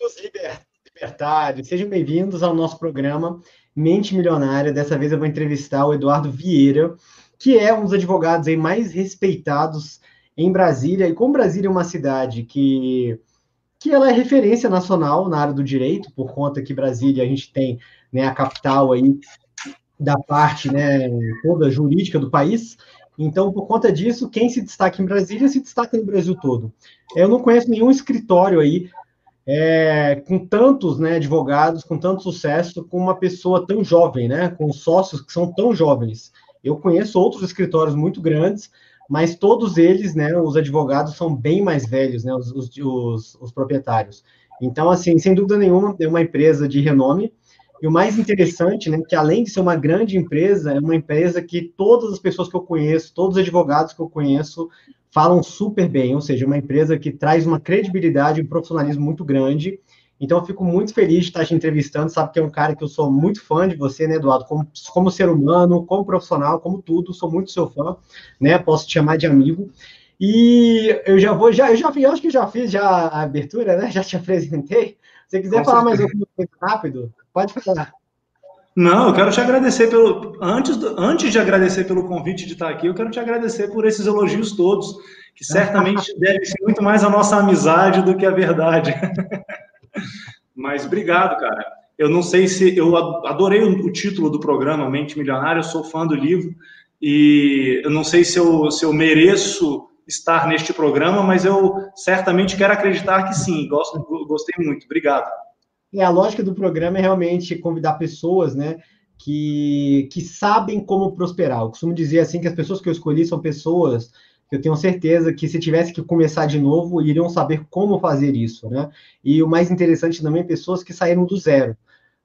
Liber, libertários, sejam bem-vindos ao nosso programa Mente Milionária. Dessa vez eu vou entrevistar o Eduardo Vieira, que é um dos advogados aí mais respeitados em Brasília. E como Brasília é uma cidade que, que ela é referência nacional na área do direito, por conta que Brasília a gente tem né, a capital aí da parte né, toda jurídica do país. Então, por conta disso, quem se destaca em Brasília se destaca no Brasil todo. Eu não conheço nenhum escritório aí é, com tantos né, advogados, com tanto sucesso, com uma pessoa tão jovem, né, com sócios que são tão jovens. Eu conheço outros escritórios muito grandes, mas todos eles, né, os advogados são bem mais velhos, né, os, os, os proprietários. Então, assim, sem dúvida nenhuma, é uma empresa de renome. E o mais interessante, né, que além de ser uma grande empresa, é uma empresa que todas as pessoas que eu conheço, todos os advogados que eu conheço, falam super bem, ou seja, uma empresa que traz uma credibilidade e um profissionalismo muito grande. Então, eu fico muito feliz de estar te entrevistando. Sabe que é um cara que eu sou muito fã de você, né, Eduardo? Como, como ser humano, como profissional, como tudo, sou muito seu fã, né? Posso te chamar de amigo. E eu já vou, já, eu já eu acho que já fiz já a abertura, né? Já te apresentei. Se você quiser Com falar certeza. mais alguma coisa rápido, pode falar. Não, eu quero te agradecer pelo. Antes, antes de agradecer pelo convite de estar aqui, eu quero te agradecer por esses elogios todos, que certamente devem ser muito mais a nossa amizade do que a verdade. Mas obrigado, cara. Eu não sei se. Eu adorei o título do programa, Mente Milionária, eu sou fã do livro, e eu não sei se eu, se eu mereço estar neste programa, mas eu certamente quero acreditar que sim. Gosto, gostei muito. Obrigado. É, a lógica do programa é realmente convidar pessoas, né, que, que sabem como prosperar. Eu costumo dizer assim que as pessoas que eu escolhi são pessoas que eu tenho certeza que se tivesse que começar de novo, iriam saber como fazer isso, né? E o mais interessante também, pessoas que saíram do zero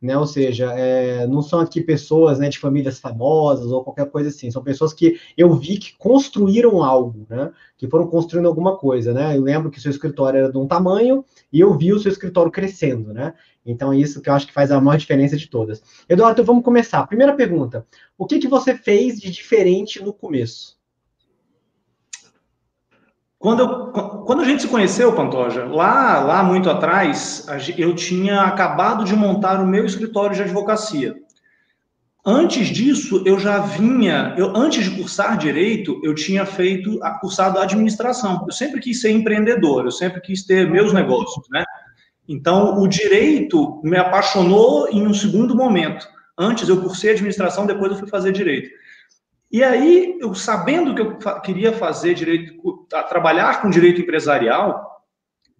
né? Ou seja, é, não são aqui pessoas né, de famílias famosas ou qualquer coisa assim, são pessoas que eu vi que construíram algo, né? Que foram construindo alguma coisa, né? Eu lembro que seu escritório era de um tamanho e eu vi o seu escritório crescendo, né? Então, é isso que eu acho que faz a maior diferença de todas. Eduardo, então vamos começar. Primeira pergunta: o que, que você fez de diferente no começo? Quando, eu, quando a gente se conheceu, Pantoja, lá, lá muito atrás, eu tinha acabado de montar o meu escritório de advocacia. Antes disso, eu já vinha, eu, antes de cursar direito, eu tinha feito, cursado administração. Eu sempre quis ser empreendedor, eu sempre quis ter meus negócios, né? Então, o direito me apaixonou em um segundo momento. Antes eu cursei administração, depois eu fui fazer direito. E aí, eu sabendo que eu queria fazer direito, trabalhar com direito empresarial,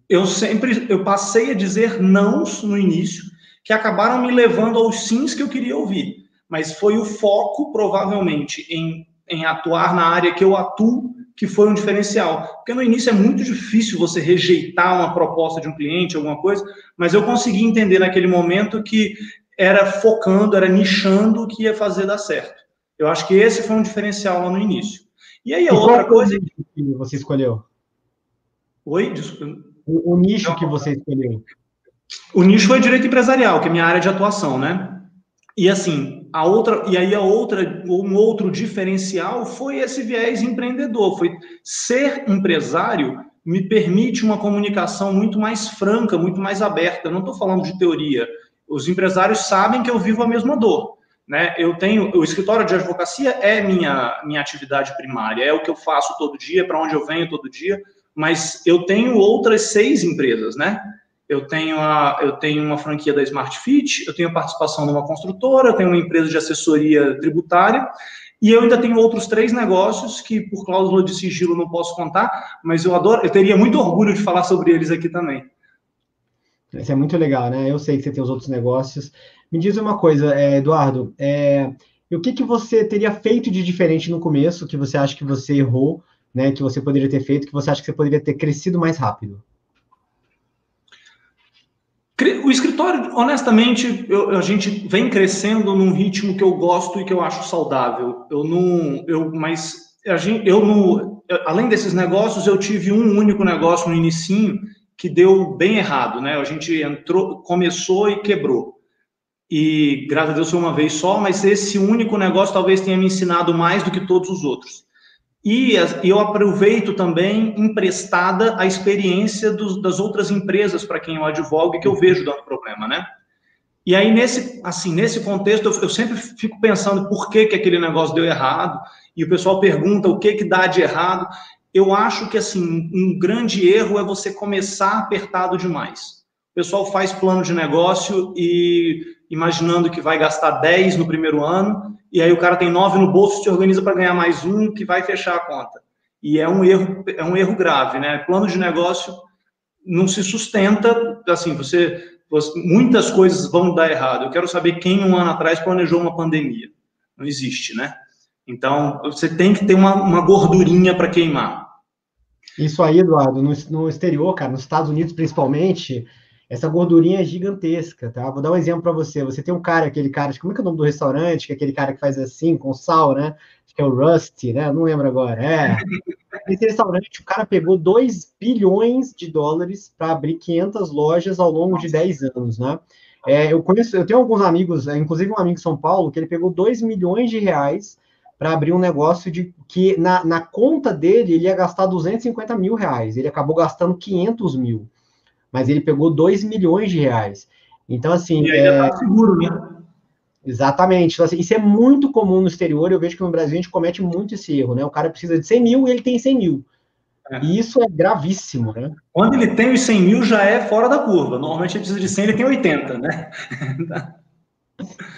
eu sempre eu passei a dizer não no início, que acabaram me levando aos sims que eu queria ouvir. Mas foi o foco, provavelmente, em, em atuar na área que eu atuo, que foi um diferencial. Porque no início é muito difícil você rejeitar uma proposta de um cliente, alguma coisa, mas eu consegui entender naquele momento que era focando, era nichando o que ia fazer dar certo. Eu acho que esse foi um diferencial lá no início. E aí, a outra coisa. que você escolheu? Oi? Desculpa. O, o nicho Não. que você escolheu. O nicho foi direito empresarial, que é minha área de atuação, né? E assim, a outra, e aí a outra, um outro diferencial foi esse viés empreendedor, foi ser empresário me permite uma comunicação muito mais franca, muito mais aberta. Eu não estou falando de teoria. Os empresários sabem que eu vivo a mesma dor. Né? Eu tenho o escritório de advocacia é minha minha atividade primária, é o que eu faço todo dia, para onde eu venho todo dia, mas eu tenho outras seis empresas, né? Eu tenho a eu tenho uma franquia da Smart Fit, eu tenho participação numa construtora, eu tenho uma empresa de assessoria tributária e eu ainda tenho outros três negócios que por cláusula de sigilo não posso contar, mas eu adoro, eu teria muito orgulho de falar sobre eles aqui também. Isso é muito legal, né? Eu sei que você tem os outros negócios. Me diz uma coisa, é, Eduardo, é, o que, que você teria feito de diferente no começo, que você acha que você errou, né, que você poderia ter feito, que você acha que você poderia ter crescido mais rápido? O escritório, honestamente, eu, a gente vem crescendo num ritmo que eu gosto e que eu acho saudável. Eu não, eu, mas a gente, eu além desses negócios, eu tive um único negócio no inicinho que deu bem errado, né? A gente entrou, começou e quebrou. E graças a Deus foi uma vez só, mas esse único negócio talvez tenha me ensinado mais do que todos os outros. e eu aproveito também emprestada a experiência dos, das outras empresas para quem eu advogo e que eu vejo dando problema, né? E aí, nesse, assim, nesse contexto, eu, eu, sempre fico pensando por que, que aquele negócio deu errado, e o pessoal pergunta o que, que dá de errado. Eu acho que, assim, um grande erro é você começar apertado demais. O pessoal faz plano de negócio e imaginando que vai gastar 10 no primeiro ano, e aí o cara tem 9 no bolso, se organiza para ganhar mais um, que vai fechar a conta. E é um erro, é um erro grave, né? Plano de negócio não se sustenta, assim, você, você muitas coisas vão dar errado. Eu quero saber quem um ano atrás planejou uma pandemia. Não existe, né? Então, você tem que ter uma, uma gordurinha para queimar. Isso aí, Eduardo, no, no exterior, cara, nos Estados Unidos principalmente, essa gordurinha é gigantesca, tá? Vou dar um exemplo para você. Você tem um cara, aquele cara, como é que é o nome do restaurante? Que é aquele cara que faz assim, com sal, né? Acho que é o Rusty, né? Não lembro agora. É. Esse restaurante, o cara pegou 2 bilhões de dólares para abrir 500 lojas ao longo de 10 anos, né? É, eu conheço, eu tenho alguns amigos, é, inclusive um amigo em São Paulo, que ele pegou 2 milhões de reais para abrir um negócio de que na, na conta dele ele ia gastar 250 mil reais. Ele acabou gastando 500 mil mas ele pegou 2 milhões de reais. Então, assim. E ainda é... tá seguro, né? Exatamente. Então, assim, isso é muito comum no exterior. Eu vejo que no Brasil a gente comete muito esse erro, né? O cara precisa de 100 mil e ele tem 100 mil. É. E isso é gravíssimo, né? Quando ele tem os 100 mil, já é fora da curva. Normalmente ele precisa de 100, ele tem 80, né?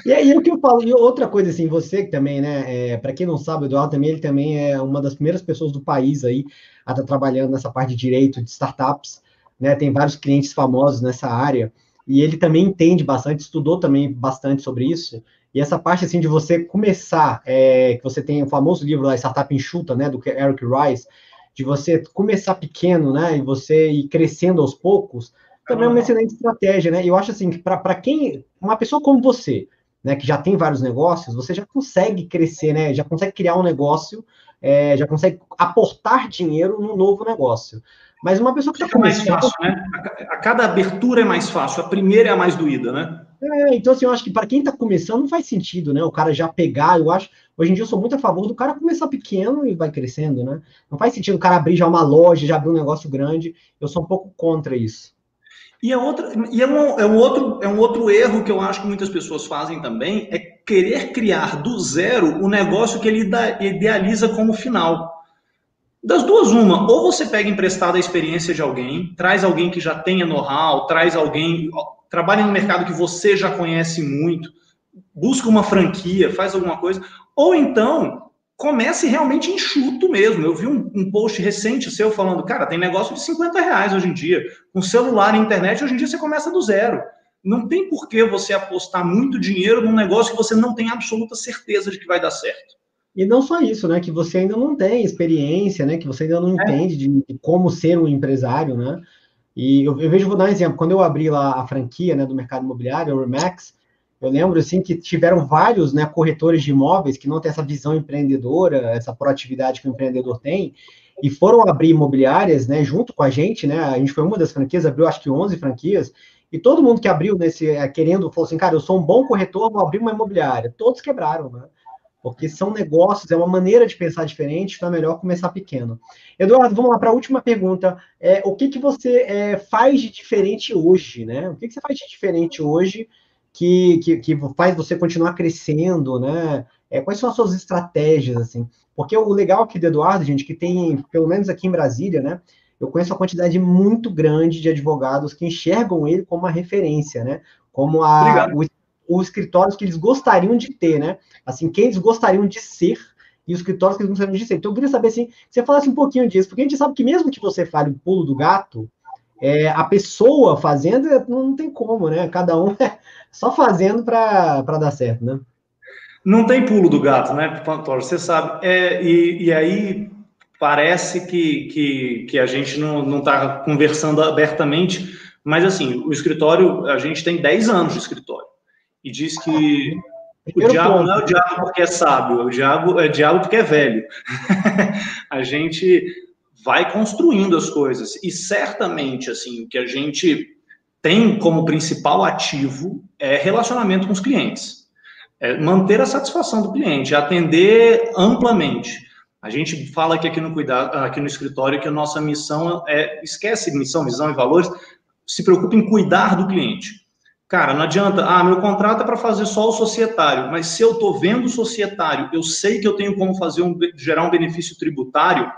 e aí o que eu falo, e outra coisa assim, você que também, né, é, para quem não sabe, o Eduardo também, ele também é uma das primeiras pessoas do país aí a estar tá trabalhando nessa parte de direito de startups né? Tem vários clientes famosos nessa área e ele também entende bastante, estudou também bastante sobre isso. E essa parte assim de você começar, é, que você tem o famoso livro lá, Startup Enxuta, né, do Eric Rice, de você começar pequeno, né, e você ir crescendo aos poucos, também é uma excelente estratégia, né? Eu acho assim que para quem, uma pessoa como você, né, que já tem vários negócios, você já consegue crescer, né? Já consegue criar um negócio, é, já consegue aportar dinheiro num novo negócio. Mas uma pessoa que está começando... mais fácil, né? A cada abertura é mais fácil, a primeira é a mais doída, né? É, então assim, eu acho que para quem está começando não faz sentido, né? O cara já pegar, eu acho. Hoje em dia eu sou muito a favor do cara começar pequeno e vai crescendo, né? Não faz sentido o cara abrir já uma loja, já abrir um negócio grande. Eu sou um pouco contra isso. E, a outra, e é, um, é, um outro, é um outro erro que eu acho que muitas pessoas fazem também, é querer criar do zero o negócio que ele idealiza como final. Das duas, uma, ou você pega emprestada a experiência de alguém, traz alguém que já tenha know-how, traz alguém, trabalha no mercado que você já conhece muito, busca uma franquia, faz alguma coisa, ou então comece realmente enxuto mesmo. Eu vi um, um, post recente seu falando, cara, tem negócio de 50 reais hoje em dia, com celular e internet, hoje em dia você começa do zero. Não tem por que você apostar muito dinheiro num negócio que você não tem absoluta certeza de que vai dar certo. E não só isso, né? Que você ainda não tem experiência, né? Que você ainda não é. entende de, de, como ser um empresário, né? E eu, eu, vejo, vou dar um exemplo. Quando eu abri lá a franquia né, do mercado imobiliário, a Remax, eu lembro assim que tiveram vários né, corretores de imóveis que não têm essa visão empreendedora, essa proatividade que o empreendedor tem, e foram abrir imobiliárias, né, junto com a gente, né? A gente foi uma das franquias, abriu acho que 11 franquias, e todo mundo que abriu nesse, é, querendo, falou assim, cara, eu sou um bom corretor, vou abrir uma imobiliária. Todos quebraram, né? porque são negócios, é uma maneira de pensar diferente, então é melhor começar pequeno. Eduardo, vamos lá para a última pergunta. É, o que, que você é, faz de diferente hoje, né? O que, que você faz de diferente hoje que, que, que faz você continuar crescendo, né? É, quais são as suas estratégias, assim? Porque o legal aqui do Eduardo, gente, que tem, pelo menos aqui em Brasília, né? Eu conheço uma quantidade muito grande de advogados que enxergam ele como uma referência, né? Como a, os escritórios que eles gostariam de ter, né? Assim, quem eles gostariam de ser e os escritórios que eles gostariam de ser. Então, eu queria saber, assim, que você falasse um pouquinho disso, porque a gente sabe que mesmo que você fale o pulo do gato, é, a pessoa fazendo não tem como, né? Cada um é só fazendo para dar certo, né? Não tem pulo do gato, né, Pantor? Você sabe. É, e, e aí parece que, que, que a gente não está conversando abertamente, mas assim, o escritório, a gente tem 10 anos de escritório e diz que o diabo não é o diabo porque é sábio, o diabo é diabo porque é velho. a gente vai construindo as coisas e certamente assim o que a gente tem como principal ativo é relacionamento com os clientes, é manter a satisfação do cliente, atender amplamente. A gente fala que aqui no cuidado, aqui no escritório que a nossa missão é esquece missão, visão e valores, se preocupa em cuidar do cliente. Cara, não adianta, ah, meu contrato é para fazer só o societário, mas se eu estou vendo o societário, eu sei que eu tenho como fazer um, gerar um benefício tributário,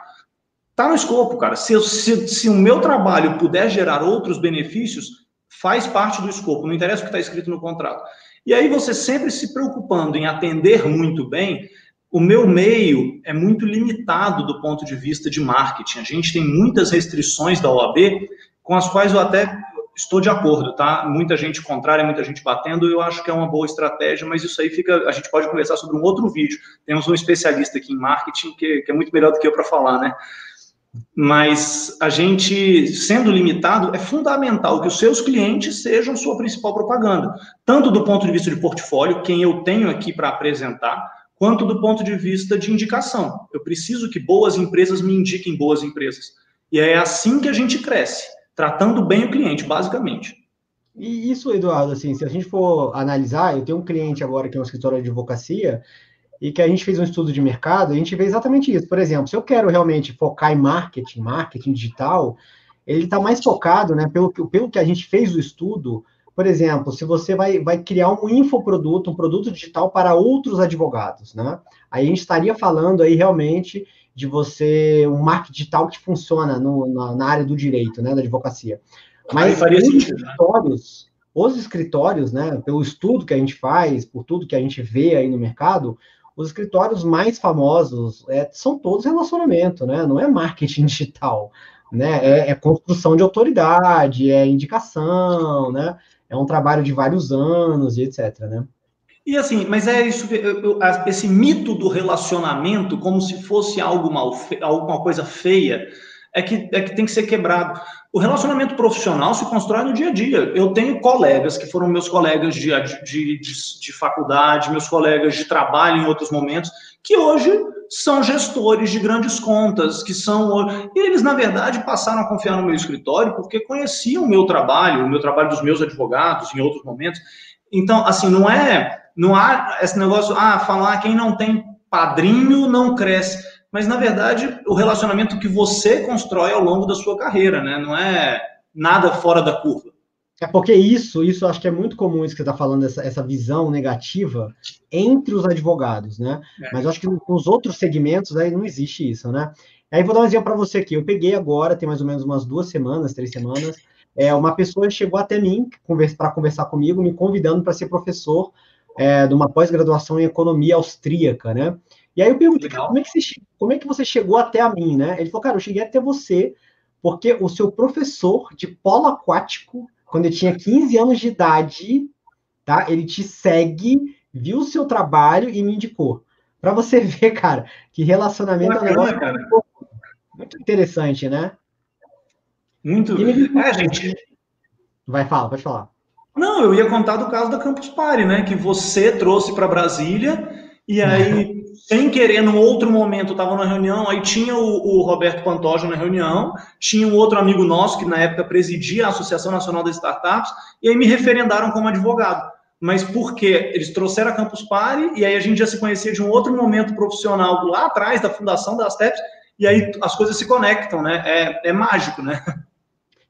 tá no escopo, cara. Se, se, se o meu trabalho puder gerar outros benefícios, faz parte do escopo, não interessa o que está escrito no contrato. E aí você sempre se preocupando em atender muito bem, o meu meio é muito limitado do ponto de vista de marketing. A gente tem muitas restrições da OAB com as quais eu até estou de acordo, tá? Muita gente contrária, muita gente batendo, eu acho que é uma boa estratégia, mas isso aí fica, a gente pode conversar sobre um outro vídeo. Temos um especialista aqui em marketing que, que é muito melhor do que eu para falar, né? Mas a gente, sendo limitado, é fundamental que os seus clientes sejam sua principal propaganda, tanto do ponto de vista de portfólio, quem eu tenho aqui para apresentar, quanto do ponto de vista de indicação. Eu preciso que boas empresas me indiquem boas empresas. E é assim que a gente cresce, tratando bem o cliente, basicamente. E isso, Eduardo, assim, se a gente for analisar, eu tenho um cliente agora que é um escritório de advocacia, e que a gente fez um estudo de mercado, a gente vê exatamente isso. Por exemplo, se eu quero realmente focar em marketing, marketing digital, ele está mais focado, né, pelo, pelo que a gente fez o estudo, por exemplo, se você vai, vai criar um infoproduto, um produto digital para outros advogados, né? Aí a gente estaria falando aí realmente de você, um marketing digital que funciona no, na, na, área do direito, né, da advocacia. Mas os né? escritórios, os escritórios, né, pelo estudo que a gente faz, por tudo que a gente vê aí no mercado, os escritórios mais famosos é, são todos relacionamento, né? Não é marketing digital, né? É, é construção de autoridade, é indicação, né? é um trabalho de vários anos e etc, né? E assim, mas é isso, esse mito do relacionamento como se fosse algo mal, alguma coisa feia, é que, é que tem que ser quebrado. O relacionamento profissional se constrói no dia a dia. Eu tenho colegas que foram meus colegas de, de, de, de faculdade, meus colegas de trabalho em outros momentos, que hoje são gestores de grandes contas, que são. E eles, na verdade, passaram a confiar no meu escritório porque conheciam o meu trabalho, o meu trabalho dos meus advogados em outros momentos. Então, assim, não é. Não há esse negócio, ah, falar quem não tem padrinho não cresce. Mas, na verdade, o relacionamento que você constrói ao longo da sua carreira, né? Não é nada fora da curva. É porque isso, isso acho que é muito comum isso que você está falando, essa, essa visão negativa entre os advogados, né? É. Mas acho que nos outros segmentos aí não existe isso, né? Aí vou dar um exemplo para você aqui. Eu peguei agora, tem mais ou menos umas duas semanas, três semanas, é, uma pessoa chegou até mim para conversar comigo, me convidando para ser professor é, de uma pós-graduação em economia austríaca, né? E aí eu perguntei, como é, que você, como é que você chegou até a mim, né? Ele falou, cara, eu cheguei até você porque o seu professor de polo aquático quando eu tinha 15 anos de idade, tá? Ele te segue, viu o seu trabalho e me indicou. Para você ver, cara, que relacionamento Bacana, é um negócio cara. muito interessante, né? Muito. Me... É, gente. Vai falar, pode falar. Não, eu ia contar do caso da Campus Party, né? Que você trouxe para Brasília e aí sem querer, num outro momento, estava na reunião, aí tinha o, o, Roberto Pantoja na reunião, tinha um outro amigo nosso que na época presidia a Associação Nacional das Startups, e aí me referendaram como advogado. Mas por quê? Eles trouxeram a Campus Party, e aí a gente já se conhecia de um outro momento profissional lá atrás, da fundação das TEPs, e aí as coisas se conectam, né? É, é mágico, né?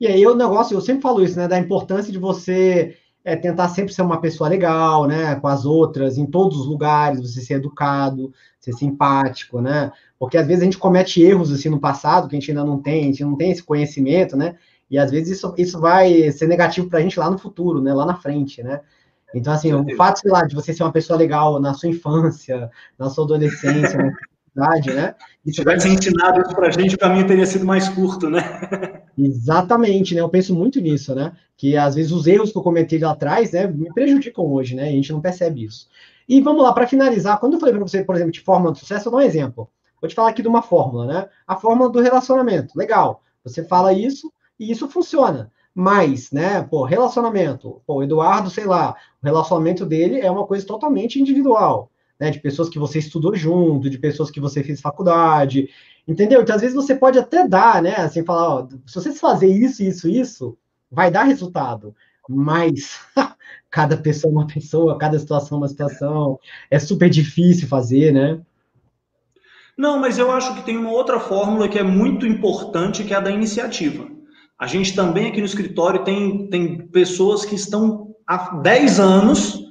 E aí o negócio, eu sempre falo isso, né? Da importância de você é tentar sempre ser uma pessoa legal, né, com as outras, em todos os lugares, você ser educado, ser simpático, né? Porque às vezes a gente comete erros assim no passado que a gente ainda não tem, a gente não tem esse conhecimento, né? E às vezes isso, isso vai ser negativo para a gente lá no futuro, né? Lá na frente, né? Então, assim, o fato, sei lá, de você ser uma pessoa legal na sua infância, na sua adolescência, na idade, né? Se tivesse ensinado isso para a gente, o caminho teria sido mais curto, né? Exatamente, né? Eu penso muito nisso, né? Que às vezes os erros que eu cometi lá atrás, né, me prejudicam hoje, né? E a gente não percebe isso. E vamos lá, para finalizar, quando eu falei para você, por exemplo, de fórmula de sucesso, eu dou um exemplo. Vou te falar aqui de uma fórmula, né? A fórmula do relacionamento. Legal. Você fala isso e isso funciona. Mas, né, pô, relacionamento. Pô, o Eduardo, sei lá, o relacionamento dele é uma coisa totalmente individual né, de pessoas que você estudou junto, de pessoas que você fez faculdade, entendeu? Então, às vezes você pode até dar, né, assim, falar, ó, se você fazer isso, isso, isso, vai dar resultado, mas cada pessoa é uma pessoa, cada situação é uma situação, é super difícil fazer, né? Não, mas eu acho que tem uma outra fórmula que é muito importante, que é a da iniciativa. A gente também aqui no escritório tem, tem pessoas que estão há 10 anos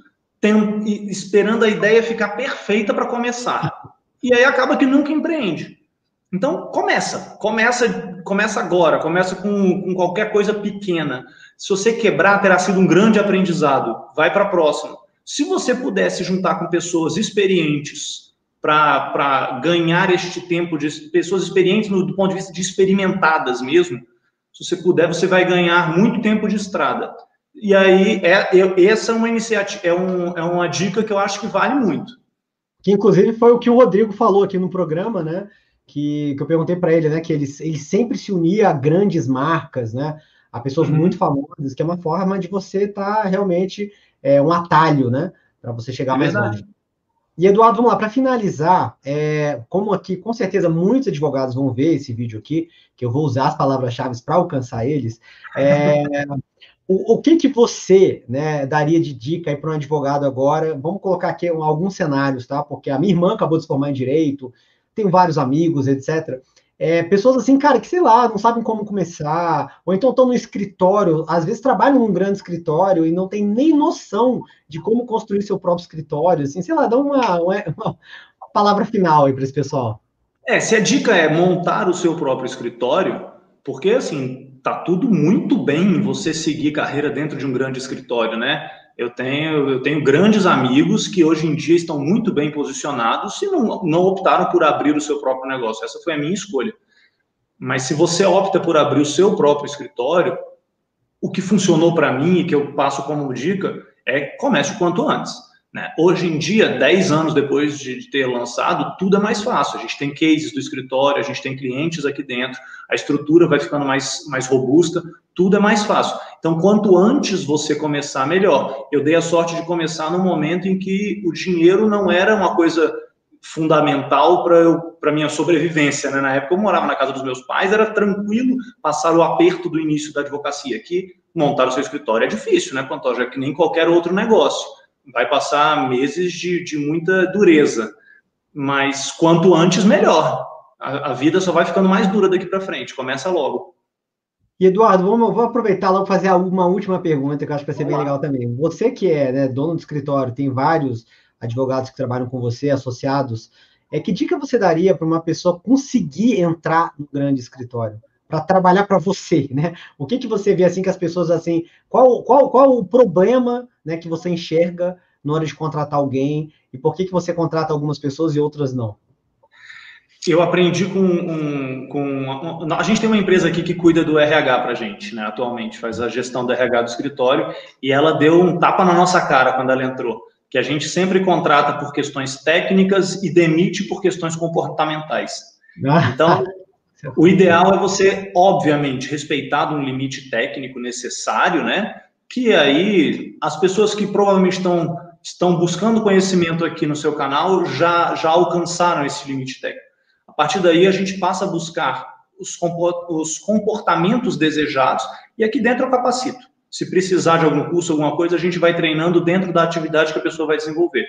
esperando a ideia ficar perfeita para começar. E aí acaba que nunca empreende. Então, começa. Começa começa agora. Começa com, com qualquer coisa pequena. Se você quebrar, terá sido um grande aprendizado. Vai para a próxima. Se você pudesse juntar com pessoas experientes para ganhar este tempo de pessoas experientes no, do ponto de vista de experimentadas mesmo, se você puder, você vai ganhar muito tempo de estrada. E aí, é, é, essa é uma iniciativa, é, um, é uma dica que eu acho que vale muito. Que inclusive foi o que o Rodrigo falou aqui no programa, né? Que, que eu perguntei para ele, né? Que ele, ele sempre se unia a grandes marcas, né? A pessoas uhum. muito famosas, que é uma forma de você estar tá realmente é, um atalho, né? Para você chegar é mais longe. E Eduardo, vamos lá, para finalizar, é, como aqui com certeza muitos advogados vão ver esse vídeo aqui, que eu vou usar as palavras-chave para alcançar eles, é, o, o, que, que você né, daria de dica para um advogado agora? Vamos colocar aqui alguns cenários, tá? Porque a minha irmã acabou de se formar em direito, tenho vários amigos, etc. É, pessoas assim, cara, que sei lá, não sabem como começar, ou então estão no escritório, às vezes trabalham num grande escritório e não tem nem noção de como construir seu próprio escritório, assim, sei lá, dá uma, uma, uma palavra final aí para esse pessoal. É, se a dica é montar o seu próprio escritório, porque assim, tá tudo muito bem você seguir carreira dentro de um grande escritório, né? Eu tenho, eu tenho grandes amigos que hoje em dia estão muito bem posicionados e não, não optaram por abrir o seu próprio negócio. Essa foi a minha escolha. Mas se você opta por abrir o seu próprio escritório, o que funcionou para mim e que eu passo como dica é comece o quanto antes. Né? Hoje em dia, 10 anos depois de ter lançado, tudo é mais fácil. A gente tem cases do escritório, a gente tem clientes aqui dentro, a estrutura vai ficando mais, mais robusta, tudo é mais fácil. Então, quanto antes você começar, melhor. Eu dei a sorte de começar no momento em que o dinheiro não era uma coisa fundamental para minha sobrevivência. Né? Na época eu morava na casa dos meus pais, era tranquilo passar o aperto do início da advocacia. Aqui, montar o seu escritório é difícil, né, Pantoja? É que nem qualquer outro negócio vai passar meses de, de muita dureza. Mas quanto antes, melhor. A, a vida só vai ficando mais dura daqui para frente. Começa logo. E Eduardo, vamos, vou aproveitar logo fazer uma última pergunta que eu acho que vai ser vamos bem legal também. Você que é né, dono do escritório, tem vários advogados que trabalham com você, associados. É que dica você daria para uma pessoa conseguir entrar no grande escritório? Para trabalhar para você, né? O que que você vê assim que as pessoas assim, qual qual qual o problema, né, que você enxerga na hora de contratar alguém e por que que você contrata algumas pessoas e outras não? Eu aprendi com, um, com a gente tem uma empresa aqui que cuida do RH para gente, né? Atualmente faz a gestão do RH do escritório e ela deu um tapa na nossa cara quando ela entrou, que a gente sempre contrata por questões técnicas e demite por questões comportamentais. Ah. Então o ideal é você, obviamente, respeitar um limite técnico necessário, né? Que aí as pessoas que provavelmente estão, estão buscando conhecimento aqui no seu canal já, já alcançaram esse limite técnico. A partir daí, a gente passa a buscar os, os comportamentos desejados e aqui dentro eu capacito. Se precisar de algum curso, alguma coisa, a gente vai treinando dentro da atividade que a pessoa vai desenvolver.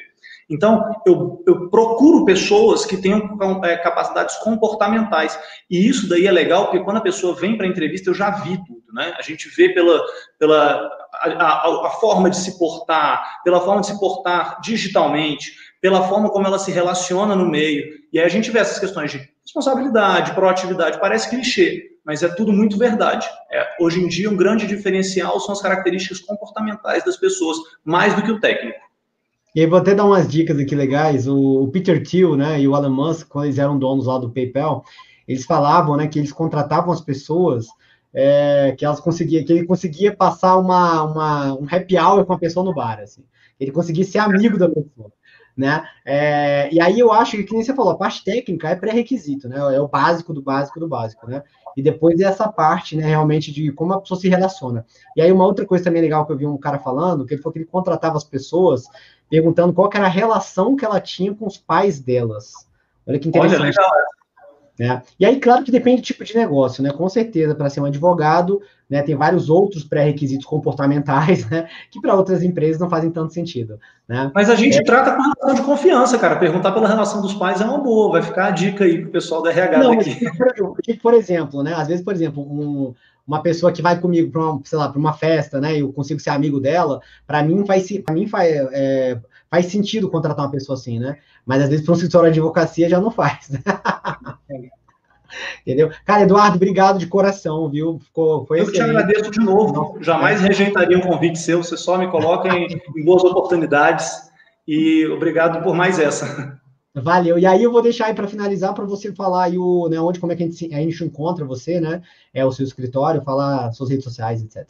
Então, eu, eu procuro pessoas que tenham é, capacidades comportamentais. E isso daí é legal, porque quando a pessoa vem para a entrevista, eu já vi tudo, né? A gente vê pela, pela a, a, a forma de se portar, pela forma de se portar digitalmente, pela forma como ela se relaciona no meio. E aí a gente vê essas questões de responsabilidade, proatividade, parece clichê, mas é tudo muito verdade. É, hoje em dia, um grande diferencial são as características comportamentais das pessoas, mais do que o técnico. E aí vou até dar umas dicas aqui legais. O, Peter Thiel, né, e o Elon Musk, quando eles eram donos lá do PayPal, eles falavam, né, que eles contratavam as pessoas é, que elas conseguiam, que ele conseguia passar uma, uma, um happy hour com a pessoa no bar, assim. Ele conseguia ser amigo da pessoa, né? É, e aí eu acho que, como você falou, a parte técnica é pré-requisito, né? É o básico do básico do básico, né? E depois é essa parte, né, realmente de como a pessoa se relaciona. E aí uma outra coisa também legal que eu vi um cara falando, que ele falou que ele contratava as pessoas perguntando qual era a relação que ela tinha com os pais delas. Olha que interessante. Olha, legal. Né? E aí, claro que depende do tipo de negócio, né? Com certeza, para ser um advogado, né, tem vários outros pré-requisitos comportamentais, né, que para outras empresas não fazem tanto sentido. Né? Mas a gente é... trata com relação de confiança, cara. Perguntar pela relação dos pais é uma boa, vai ficar a dica aí para o pessoal da RH não, daqui. Por, por exemplo, né, às vezes, por exemplo, um, uma pessoa que vai comigo para uma, sei lá, para uma festa, né, e eu consigo ser amigo dela, para mim faz, para mim faz, é, faz sentido contratar uma pessoa assim, né? Mas às vezes para um escritório de advocacia já não faz. Né? Entendeu? Cara, Eduardo, obrigado de coração, viu? Ficou, foi Eu excelente. te agradeço de novo. Jamais rejeitaria um convite seu, você só me coloca em, em boas oportunidades. E obrigado por mais essa. Valeu. E aí eu vou deixar aí para finalizar para você falar aí o, né, onde como é que a gente, a gente encontra você, né? É o seu escritório, falar suas redes sociais, etc.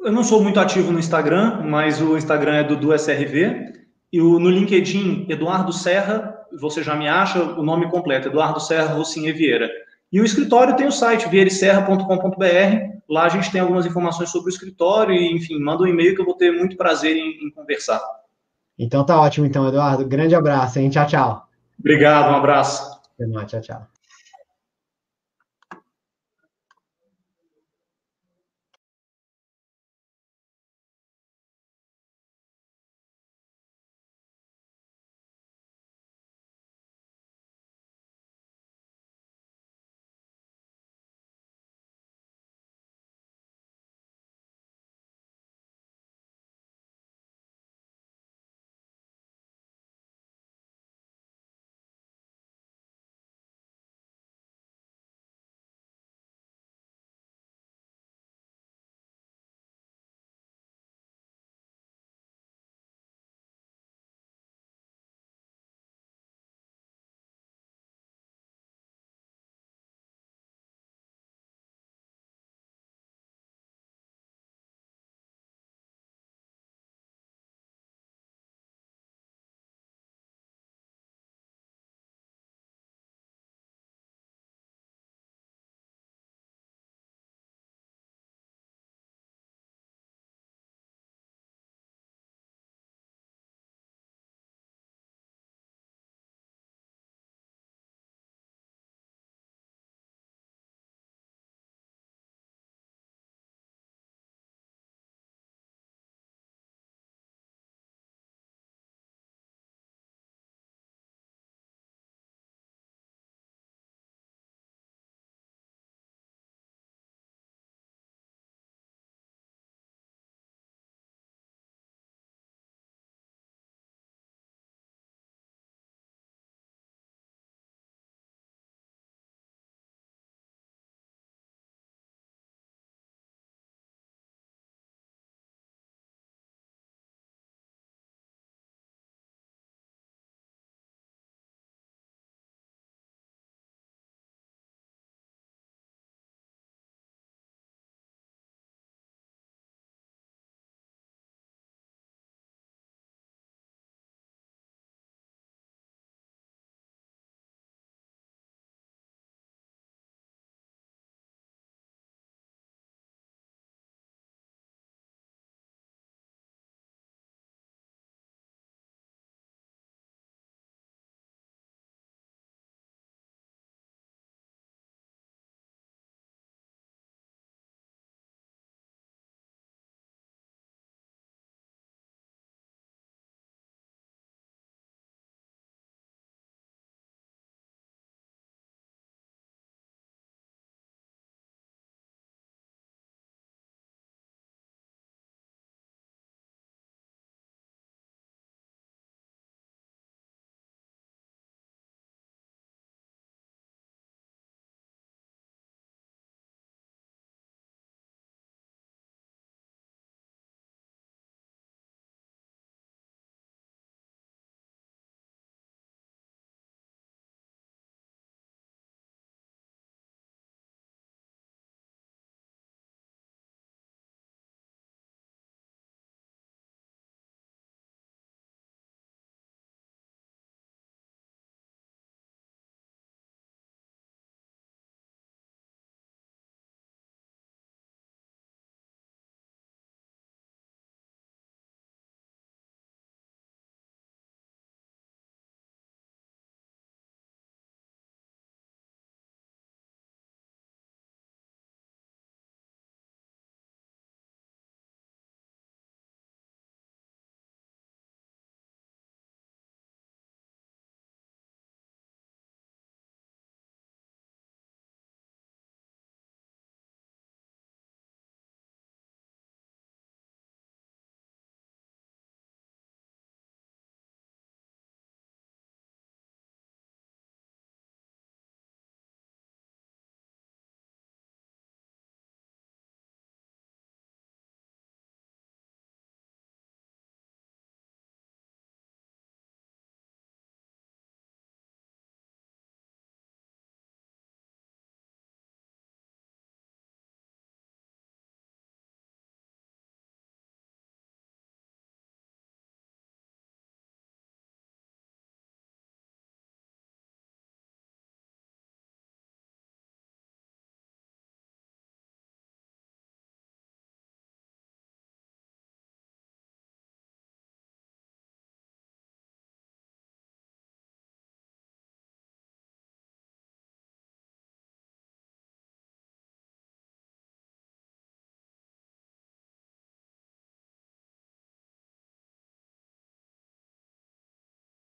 Eu não sou muito ativo no Instagram, mas o Instagram é do, do SRV. E o, no LinkedIn, Eduardo Serra, você já me acha o nome completo, Eduardo Serra Rocinha Vieira. E o escritório tem o site vieireserra.com.br. Lá a gente tem algumas informações sobre o escritório e, enfim, manda um e-mail que eu vou ter muito prazer em, em conversar. Então tá ótimo, então, Eduardo. Grande abraço, hein? Tchau, tchau. Obrigado, um abraço. Tchau, tchau.